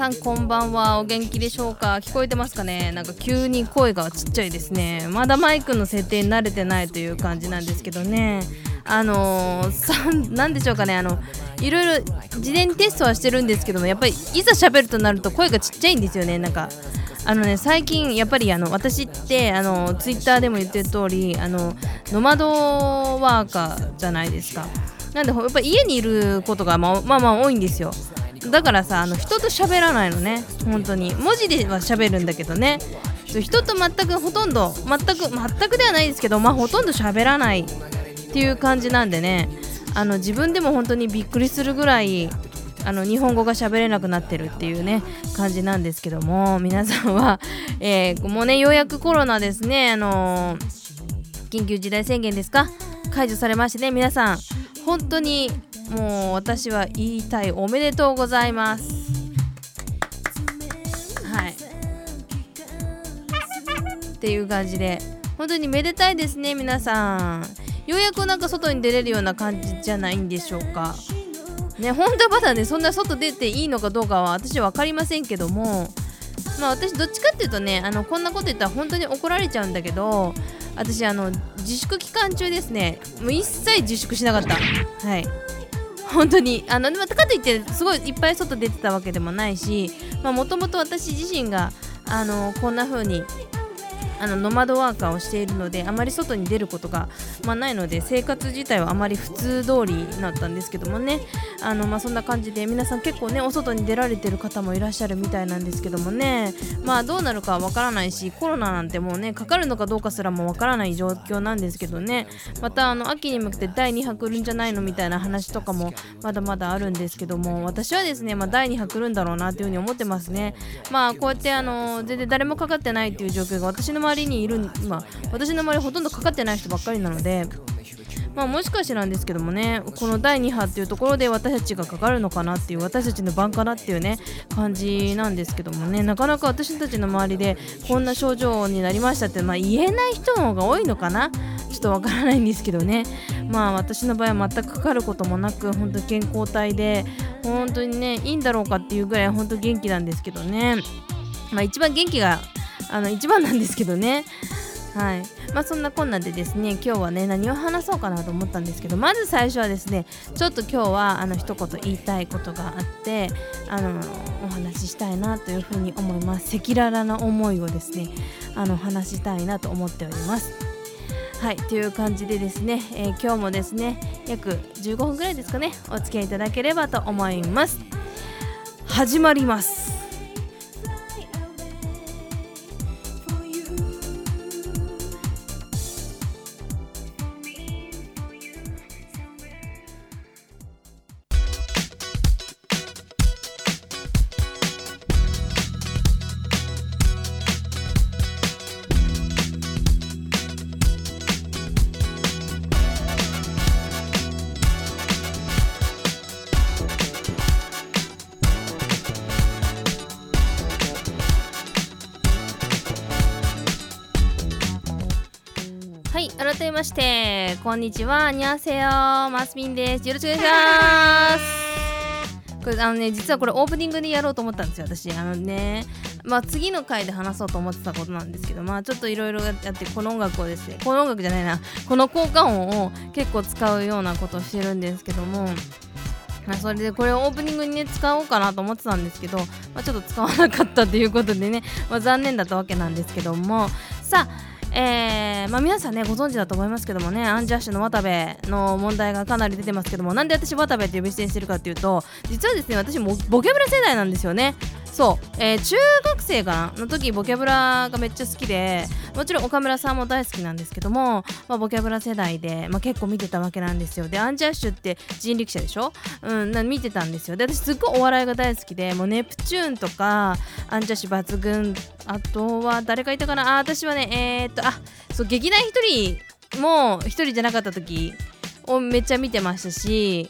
さんこんばんは。お元気でしょうか？聞こえてますかね？なんか急に声がちっちゃいですね。まだマイクの設定に慣れてないという感じなんですけどね。あのー、なんでしょうかね？あのいろいろ事前にテストはしてるんですけどもやっぱりいざ喋るとなると声がちっちゃいんですよね。なんかあのね最近やっぱりあの私ってあのツイッターでも言ってる通りあのノマドワーカーじゃないですか。なんでやっぱ家にいることがままあまあ多いんですよ。だからさあの人と喋らないのね。本当に。文字では喋るんだけどね。人と全くほとんど全く全くではないですけどまあほとんど喋らない。っていう感じなんでね。あの自分でも本当にびっくりするぐらいあの日本語が喋れなくなってるっていうね感じなんですけども皆さんは、えー、もうねようやくコロナですね。あのー、緊急事態宣言ですか？解除されましてね皆さん本当にもう私は言いたいおめでとうございます。はい。っていう感じで。本当にめでたいですね皆さん。ようやくなんか外に出れるような感じじゃないんでしょうか。ね本当はまだねそんな外出ていいのかどうかは私は分かりませんけども。まあ私どっちかっていうとねあのこんなこと言ったら本当に怒られちゃうんだけど私あの自粛期間中ですねもう一切自粛しなかった。はい。本当に。あのでもかといってすごいいっぱい外出てたわけでもないしもともと私自身があのこんな風にあのノマドワーカーをしているのであまり外に出ることが、まあ、ないので生活自体はあまり普通通りになったんですけどもね。あの、まあ、そんな感じで皆さん結構ねお外に出られてる方もいらっしゃるみたいなんですけどもね。まあどうなるかわからないしコロナなんてもうねかかるのかどうかすらもわからない状況なんですけどね。またあの秋に向けて第2波来るんじゃないのみたいな話とかもまだまだあるんですけども私はですね、まあ、第2波来るんだろうなというふうに思ってますね。まあこうやってあの全然誰もかかってないっていう状況が私の周周りにいる今私の周りほとんどかかってない人ばっかりなのでまあ、もしかしてなんですけどもねこの第2波っていうところで私たちがかかるのかなっていう私たちの番かなっていうね感じなんですけどもねなかなか私たちの周りでこんな症状になりましたって、まあ、言えない人の方が多いのかな？ちょっとわからないんですけどね。まあ私の場合は全くかかることもなく本当健康体で本当にねいいんだろうかっていうぐらい本当元気なんですけどね。まあ一番元気があの一番なんですけどね。はい。まあそんなこんなでですね今日はね何を話そうかなと思ったんですけどまず最初はですねちょっと今日はあの一言言いたいことがあってあのお話ししたいなというふうに思います。赤裸々な思いをですねあの話したいなと思っております。はい。という感じでですね、えー、今日もですね約15分ぐらいですかねお付き合いいただければと思います。始まります。はい改めましてこんにちは。にゃせよマスミンです。よろしくお願いします。これあのね実はこれオープニングでやろうと思ったんですよ。私あのねまあ次の回で話そうと思ってたことなんですけどまあちょっといろいろやってこの音楽をですねこの音楽じゃないな。この効果音を結構使うようなことをしてるんですけどもまあ、それでこれをオープニングにね使おうかなと思ってたんですけど、まあ、ちょっと使わなかったということでね、まあ、残念だったわけなんですけども。さあえーまあ、皆さんねご存知だと思いますけどもねアンジャッシュの渡部の問題がかなり出てますけどもなんで私渡部って呼び捨てにしてるかっていうと実はですね私もボキャブラ世代なんですよね。そう、えー、中学生かなの時ボキャブラがめっちゃ好きでもちろん岡村さんも大好きなんですけども、まあ、ボキャブラ世代で、まあ、結構見てたわけなんですよ。でアンジャッシュって人力車でしょ？うんな見てたんですよ。で私すっごいお笑いが大好きでもうネプチューンとかアンジャッシュ抜群あとは誰かいたかな？あ私はねえー、っとあそう劇団一人も一人じゃなかった時をめっちゃ見てましたし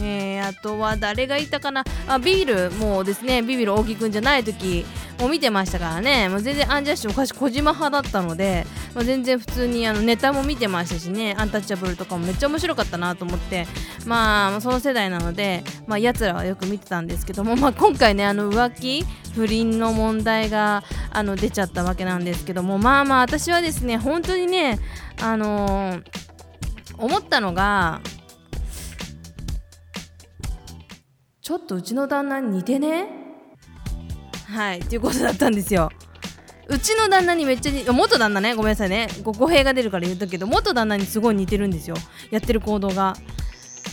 えー、あとは誰がいたかな？あビビるもうですねビビる大木くんじゃない時を見てましたからね。もう全然アンジャッシュ私小島派だったので、まあ、全然普通にあのネタも見てましたしね。アンタッチャブルとかもめっちゃ面白かったなと思って。まあその世代なのでまあ奴らはよく見てたんですけども、まあ、今回ねあの浮気不倫の問題があの出ちゃったわけなんですけども。まあまあ私はですね本当にねあのー、思ったのがちょっとうちの旦那に似てね？はいっていうことだったんですよ。うちの旦那にめっちゃ元旦那ねごめんなさいね。語弊が出るから言ったけど元旦那にすごい似てるんですよ。やってる行動が。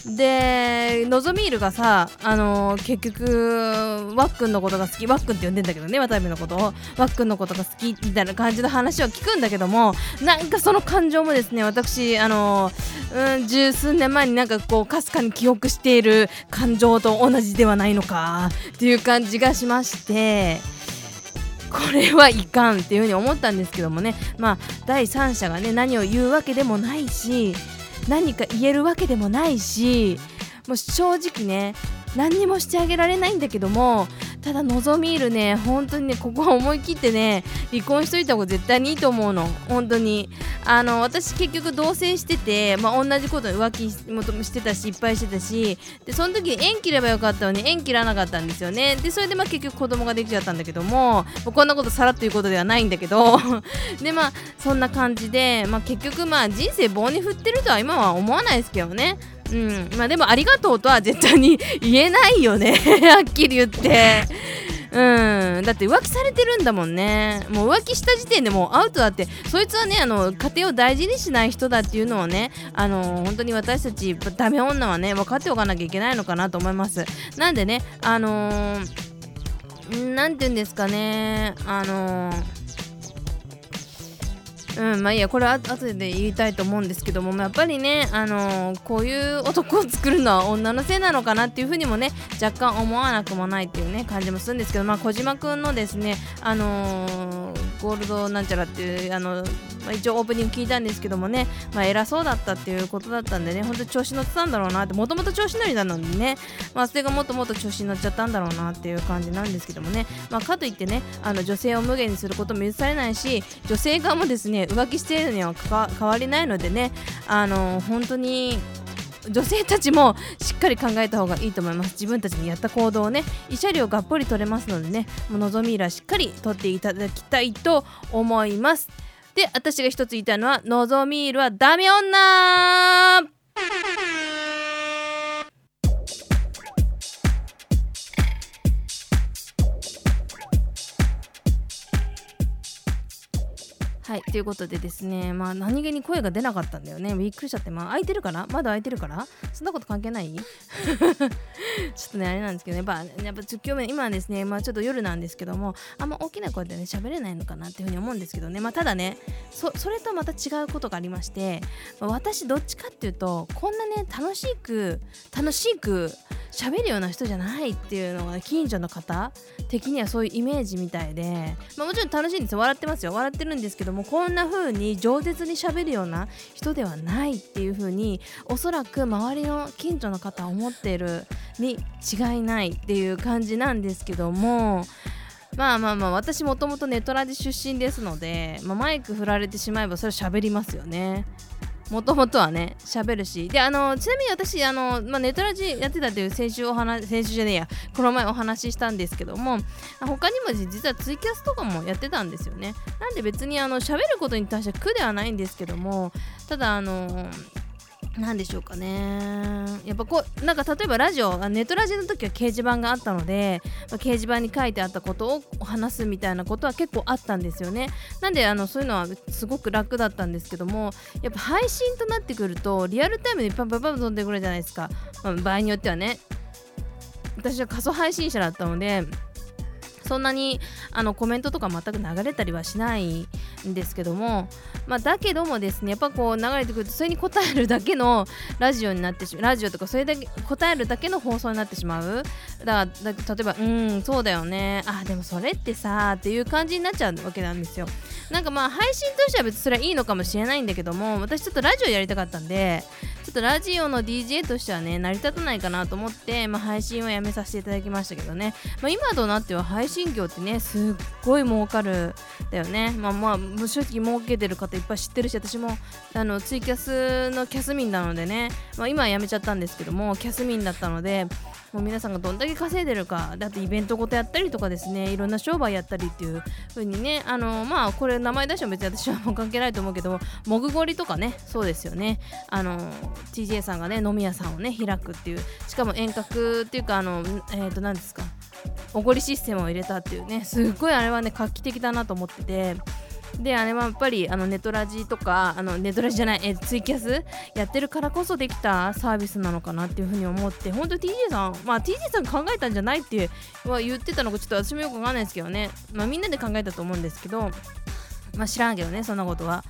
でのぞみーるがさあのー、結局わっくんのことが好きわっくんって呼んでんだけどね渡辺のことを。わっくんのことが好きみたいな感じの話を聞くんだけどもなんかその感情もですね私あのー、うん十数年前になんかこうかすかに記憶している感情と同じではないのかっていう感じがしましてこれはいかんっていうふうに思ったんですけどもね。まあ第三者がね何を言うわけでもないし何か言えるわけでもないしもう正直ね何にもしてあげられないんだけどもただ望みいるね本当にねここは思い切ってね離婚しといた方が絶対にいいと思うの。本当に。あの私結局同棲してて、まあ、同じこと浮気もしてたしいっぱいしてたしでその時縁切ればよかったのに縁切らなかったんですよね。でそれでまあ結局子供ができちゃったんだけどもこんなことさらっということではないんだけど。でまあそんな感じで、まあ、結局まあ人生棒に振ってるとは今は思わないですけどね。うん。まあでもありがとうとは絶対に言えないよね。はっきり言って。うん。だって浮気されてるんだもんね。もう浮気した時点でもうアウトだって。そいつはねあの家庭を大事にしない人だっていうのをねあの本当に私たちダメ女はね分かっておかなきゃいけないのかなと思います。なんでねあのー、て言うんですかねあのーうんまあいいやこれは後で言いたいと思うんですけどもやっぱりねあのー、こういう男を作るのは女のせいなのかなっていうふうにもね若干思わなくもないっていうね感じもするんですけどまあ小島君のですねあのー、ゴールドなんちゃらっていうあのまあ、一応オープニング聞いたんですけどもね、まあ、偉そうだったっていうことだったんでね、本当に調子乗ってたんだろうなって、もともと調子乗りなのにね、まあ、それがもっともっと調子に乗っちゃったんだろうなっていう感じなんですけどもね、まあ、かといってね、あの女性を無限にすることも許されないし、女性側もですね、浮気しているには変わりないのでね、あの本当に女性たちもしっかり考えた方がいいと思います。自分たちにやった行動をね慰謝料がっぽり取れますのでねもう望みらしっかり取っていただきたいと思います。で私が一つ言いたいのはのぞみーるはダメ女はい、ということでですね、まあ、何気に声が出なかったんだよね。びっくりしちゃって、まあ、開いてるかな？まだ開いてるから？そんなこと関係ない？ちょっとね、あれなんですけど、やっぱ、やっぱ今日今はですね、まあ、ちょっと夜なんですけども、あんま大きな声でね、喋れないのかなっていうふうに思うんですけどね、まあ、ただね、それとまた違うことがありまして、まあ、私、どっちかっていうと、こんなね、楽しく、楽しく、喋るような人じゃないっていうのが近所の方的にはそういうイメージみたいで、まあ、もちろん楽しいんですよ。笑ってますよ。笑ってるんですけどもこんな風に饒舌に喋るような人ではないっていう風におそらく周りの近所の方は思ってるに違いないっていう感じなんですけどもまあまあまあ私もともとネトラジ出身ですので、まあ、マイク振られてしまえばそれ喋りますよね。もともとはね喋るし。であのちなみに私あの、まあ、ネトラジやってたっていう先週お話先週じゃねえやこの前お話ししたんですけども他にも実はツイキャスとかもやってたんですよね。なんで別にあの喋ることに対して苦ではないんですけどもただあの何でしょうかね。やっぱこうなんか例えばラジオネットラジオの時は掲示板があったので、まあ、掲示板に書いてあったことを話すみたいなことは結構あったんですよね。なんであのそういうのはすごく楽だったんですけどもやっぱ配信となってくるとリアルタイムでパンパンパン飛んでくるじゃないですか、まあ、場合によってはね。私は仮想配信者だったのでそんなにあのコメントとか全く流れたりはしないんですけども、まあ、だけどもですねやっぱこう流れてくるとそれに応えるだけのラジオになってしまうラジオとかそれだけ答えるだけの放送になってしまう。だから例えばうんそうだよね。あでもそれってさっていう感じになっちゃうわけなんですよ。なんかまあ配信としては別にそれはいいのかもしれないんだけども私ちょっとラジオやりたかったんでちっとラジオの DJ としてはね成り立たないかなと思って、まあ、配信をやめさせていただきましたけどね、まあ、今となっては配信業ってねすっごい儲かるだよね。まあまあ正直儲けてる方いっぱい知ってるし私もあのツイキャスのキャスミンなのでね、まあ、今はやめちゃったんですけどもキャスミンだったのでもう皆さんがどんだけ稼いでるかだってイベントごとやったりとかですねいろんな商売やったりっていう風にねあのまあこれ名前出しても別に私はもう関係ないと思うけどもぐごりとかねそうですよね。あの TJ さんがね飲み屋さんをね開くっていうしかも遠隔っていうかあのえっ、ー、と何ですかおごりシステムを入れたっていうねすっごいあれはね画期的だなと思っててであれはやっぱりあのネトラジとかあのネトラジじゃないえツイキャスやってるからこそできたサービスなのかなっていうふうに思って本当 TJ さんまあ TJ さん考えたんじゃないっては言ってたのかちょっと私もよくわかんないですけどねまあみんなで考えたと思うんですけどまあ知らんけどねそんなことは。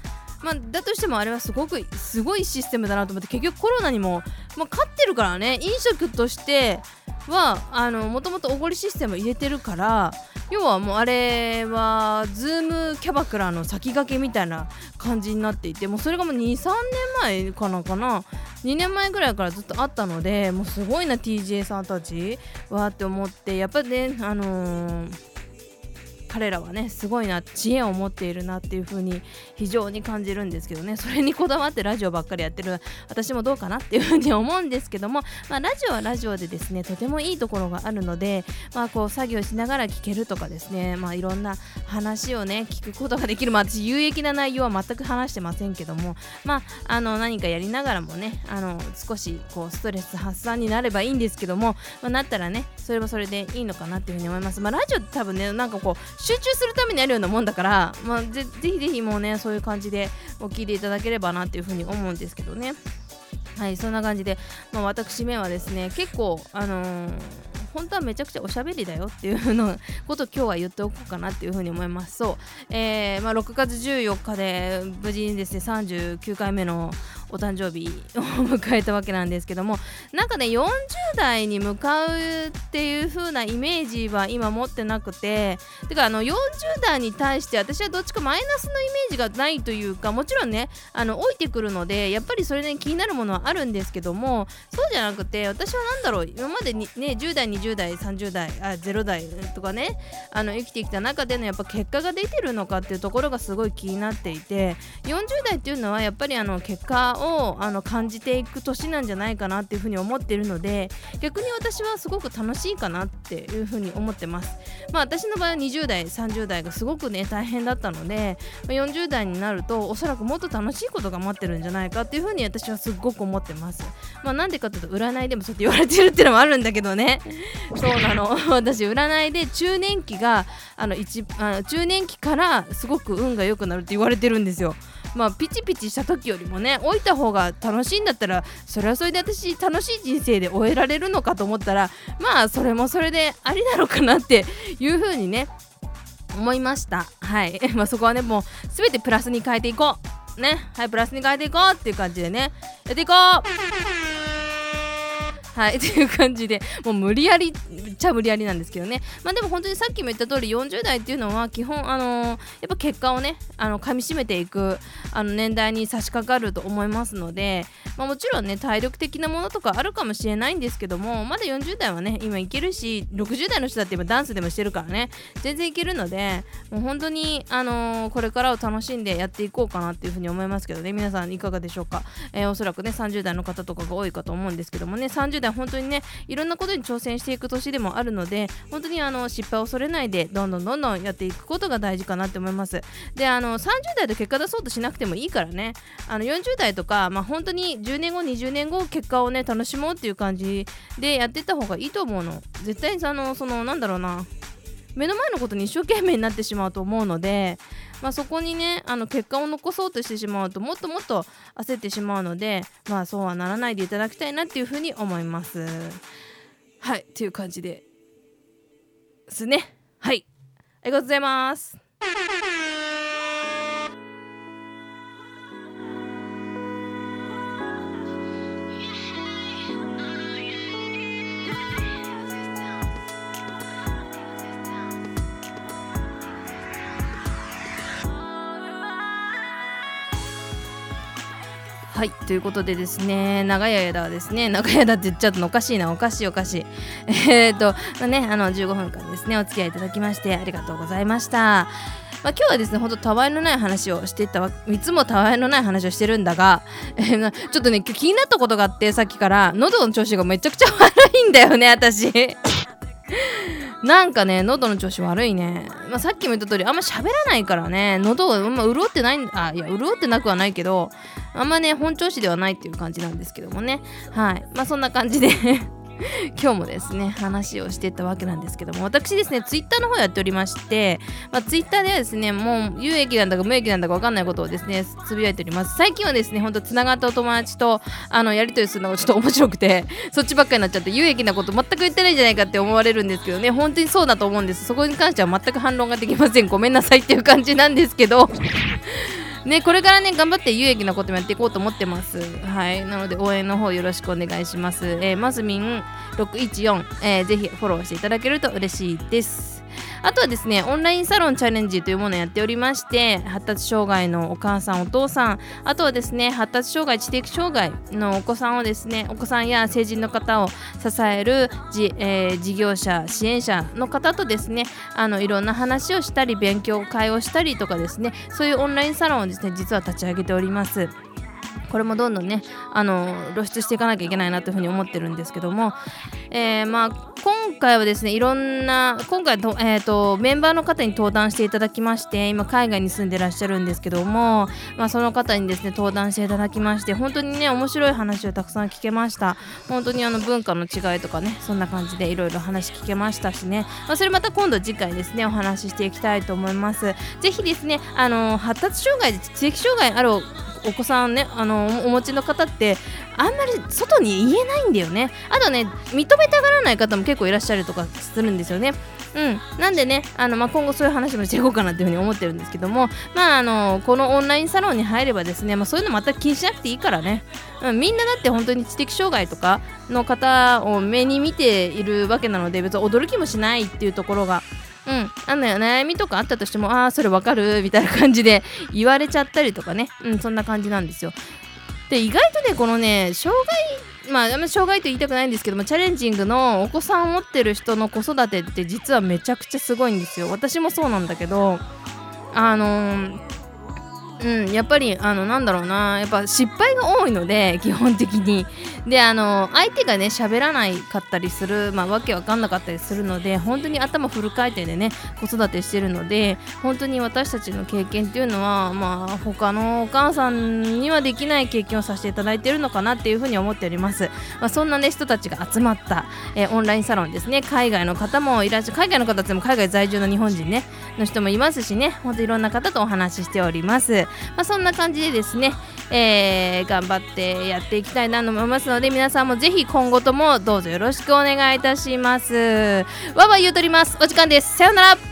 まあ、だとしてもあれはすごくすごいシステムだなと思って結局コロナにも、まあ、勝ってるからね飲食としてはもともとおごりシステム入れてるから要はもうあれはズームキャバクラの先駆けみたいな感じになっていてもうそれがもう23年前かなかな？2年前ぐらいからずっとあったのでもうすごいな TJ さんたちわって思ってやっぱりねあのー彼らはねすごいな知恵を持っているなっていう風に非常に感じるんですけどねそれにこだわってラジオばっかりやってる私もどうかなっていう風に思うんですけども、まあ、ラジオはラジオでですねとてもいいところがあるので、まあ、こう作業しながら聞けるとかですね、まあ、いろんな話をね聞くことができる、まあ、私有益な内容は全く話してませんけども、まあ、あの何かやりながらもねあの少しこうストレス発散になればいいんですけども、まあ、なったらねそれはそれでいいのかなっていうふうに思います。まあ、ラジオって多分ねなんかこう集中するためにやるようなもんだから、まあ、ぜぜひぜひもうねそういう感じでお聞いていただければなっていうふうに思うんですけどね。はいそんな感じで、まあ、私めはですね結構あのー本当はめちゃくちゃおしゃべりだよっていうのことを今日は言っておこうかなっていうふうに思います。そう、えーまあ、6月14日で無事にですね39回目のお誕生日を迎えたわけなんですけどもなんかね40代に向かうっていう風なイメージは今持ってなくててかあの40代に対して私はどっちかマイナスのイメージがないというかもちろんねあの置いてくるのでやっぱりそれで、ね、気になるものはあるんですけどもそうじゃなくて私は何だろう今までにね10代20代30代あ0代とかねあの生きてきた中でのやっぱ結果が出てるのかっていうところがすごい気になっていて40代っていうのはやっぱりあの結果をあの感じていく年なんじゃないかなっていうふうに思ってるので逆に私はすごく楽しいかなっていうふうに思ってます。まあ、私の場合は20代30代がすごくね大変だったので、まあ、40代になるとおそらくもっと楽しいことが待ってるんじゃないかっていうふうに私はすっごく思ってます。まあ、なんでかというと占いでもそうやって言われてるっていうのもあるんだけどね そうなの私占いで中年期があの一あ中年期からすごく運が良くなるって言われてるんですよ。まあピチピチした時よりもね置いた方が楽しいんだったらそれはそれで私楽しい人生で終えられるのかと思ったらまあそれもそれでありなのかなっていう風にね思いました。はい。まあそこはねもう全てプラスに変えていこう。ね。はいプラスに変えていこうっていう感じでね。やっていこう。はいという感じでもう無理やりちゃ無理やりなんですけどね。まあでも本当にさっきも言った通り40代っていうのは基本あのー、やっぱ結果をねあの噛みしめていくあの年代に差し掛かると思いますので、まあ、もちろんね体力的なものとかあるかもしれないんですけどもまだ40代はね今いけるし60代の人だって今ダンスでもしてるからね全然いけるのでもう本当にあのー、これからを楽しんでやっていこうかなっていうふうに思いますけどね。皆さんいかがでしょうか、えー、おそらくね30代の方とかが多いかと思うんですけどもね30代本当にねいろんなことに挑戦していく年でもあるので本当にあの失敗を恐れないでどんどんどんどんやっていくことが大事かなって思います。であの30代で結果出そうとしなくてもいいからねあの40代とか、まあ、本当に10年後20年後結果をね楽しもうっていう感じでやっていった方がいいと思うの。絶対にあのそのなんだろうな目の前のことに一生懸命になってしまうと思うので、まあ、そこにねあの結果を残そうとしてしまうともっともっと焦ってしまうのでまあそうはならないでいただきたいなっていうふうに思います。はいという感じでですね。はい。ありがとうございます。はいということでですね長い間ですね長い間って言っちゃうとおかしいなおかしいおかしい え、っとねあの15分間ですねお付き合いいただきましてありがとうございましたまあ、今日はですね、ほんとたわいのない話をしてたわ、いつもたわいのない話をしてるんだが、えー、ちょっとね、気になったことがあって、さっきから、喉の調子がめちゃくちゃ悪いんだよね、私。なんかね、喉の調子悪いね。まあ、さっきも言った通り、あんま喋らないからね、喉があんま潤ってないあ、いや、潤ってなくはないけど、あんまね、本調子ではないっていう感じなんですけどもね。はい。まあ、そんな感じで 今日もですね話をしていったわけなんですけども私ですねツイッターの方やっておりまして、まあ、ツイッターではですねもう有益なんだか無益なんだか分かんないことをですねつぶやいております。最近はですねほんとつながったお友達とあのやり取りするのがちょっと面白くて そっちばっかりになっちゃって有益なこと全く言ってないんじゃないかって思われるんですけどね本当にそうだと思うんです。そこに関しては全く反論ができません。ごめんなさいっていう感じなんですけど。ね、これからね、頑張って有益なこともやっていこうと思ってます。はい。なので、応援の方よろしくお願いします。えー、まずみん614、えー、ぜひフォローしていただけると嬉しいです。あとはですねオンラインサロンチャレンジというものをやっておりまして発達障害のお母さんお父さんあとはですね発達障害知的障害のお子さんをですねお子さんや成人の方を支えるじ、えー、事業者支援者の方とですねあのいろんな話をしたり勉強会をしたりとかですねそういうオンラインサロンをですね実は立ち上げております。これもどんどんねあの露出していかなきゃいけないなというふうに思ってるんですけども、えー、まあ今回はですねいろんな今回と,、えーと、メンバーの方に登壇していただきまして今海外に住んでらっしゃるんですけども、まあ、その方にですね登壇していただきまして本当にね面白い話をたくさん聞けました。本当にあの文化の違いとかねそんな感じでいろいろ話聞けましたしね、まあ、それまた今度次回ですねお話ししていきたいと思います。ぜひですねあの発達障害で知的障害あるお子さんねあのお持ちの方ってあんまり外に言えないんだよね。あとね認めたがらない方も結構いらっしゃるとかするんですよね。うん。なんでねあの、まあ、今後そういう話もしていこうかなっていうふうに思ってるんですけどもまああのこのオンラインサロンに入ればですね、まあ、そういうの全く気にしなくていいからね、うん、みんなだって本当に知的障害とかの方を目に見ているわけなので別に驚きもしないっていうところがうん、あの悩みとかあったとしても、ああ、それわかるみたいな感じで言われちゃったりとかね、うん、そんな感じなんですよ。で、意外とね、このね、障害、まあ、あんま障害と言いたくないんですけども、チャレンジングのお子さんを持ってる人の子育てって実はめちゃくちゃすごいんですよ。私もそうなんだけど、あのーうん、やっぱりあのなんだろうなやっぱ失敗が多いので基本的に。であの相手がね喋らないかったりする、まあ、わけわかんなかったりするので本当に頭フル回転でね子育てしてるので本当に私たちの経験っていうのはまあ他のお母さんにはできない経験をさせていただいてるのかなっていうふうに思っております、まあ、そんなね人たちが集まった、えー、オンラインサロンですね。海外の方もいらっしゃる。海外の方っても海外在住の日本人ね。の人もいますしね。本当いろんな方とお話ししております。まあ、そんな感じでですね、えー、頑張ってやっていきたいなと思いますので皆さんもぜひ今後ともどうぞよろしくお願いいたします。わわ言うとります。お時間です。さようなら。